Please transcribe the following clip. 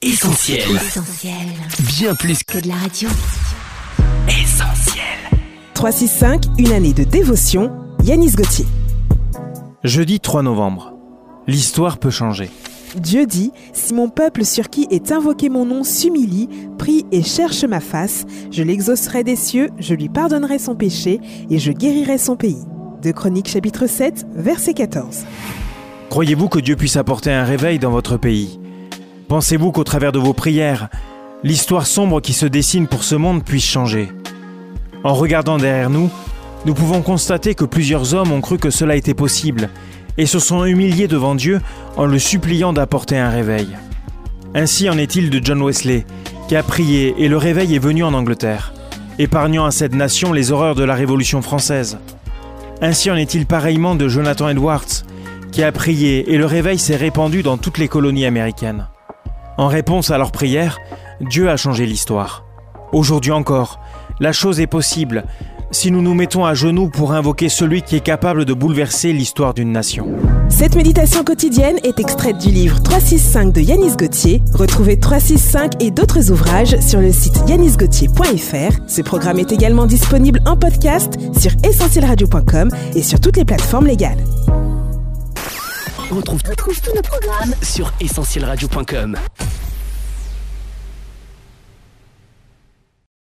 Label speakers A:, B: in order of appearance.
A: Essentiel.
B: Essentiel.
A: Bien plus
B: Que de la radio.
A: qu'essentiel.
C: 365, une année de dévotion, Yanis Gauthier.
D: Jeudi 3 novembre. L'histoire peut changer.
C: Dieu dit Si mon peuple sur qui est invoqué mon nom s'humilie, prie et cherche ma face, je l'exaucerai des cieux, je lui pardonnerai son péché et je guérirai son pays. De Chroniques chapitre 7, verset 14.
D: Croyez-vous que Dieu puisse apporter un réveil dans votre pays? Pensez-vous qu'au travers de vos prières, l'histoire sombre qui se dessine pour ce monde puisse changer En regardant derrière nous, nous pouvons constater que plusieurs hommes ont cru que cela était possible et se sont humiliés devant Dieu en le suppliant d'apporter un réveil. Ainsi en est-il de John Wesley, qui a prié et le réveil est venu en Angleterre, épargnant à cette nation les horreurs de la Révolution française. Ainsi en est-il pareillement de Jonathan Edwards, qui a prié et le réveil s'est répandu dans toutes les colonies américaines. En réponse à leur prière, Dieu a changé l'histoire. Aujourd'hui encore, la chose est possible si nous nous mettons à genoux pour invoquer celui qui est capable de bouleverser l'histoire d'une nation.
C: Cette méditation quotidienne est extraite du livre 365 de Yanis Gauthier. Retrouvez 365 et d'autres ouvrages sur le site yanisgauthier.fr. Ce programme est également disponible en podcast sur essentielradio.com et sur toutes les plateformes légales.
A: On retrouve,
B: Retrouve tous nos programmes
A: sur essentielradio.com.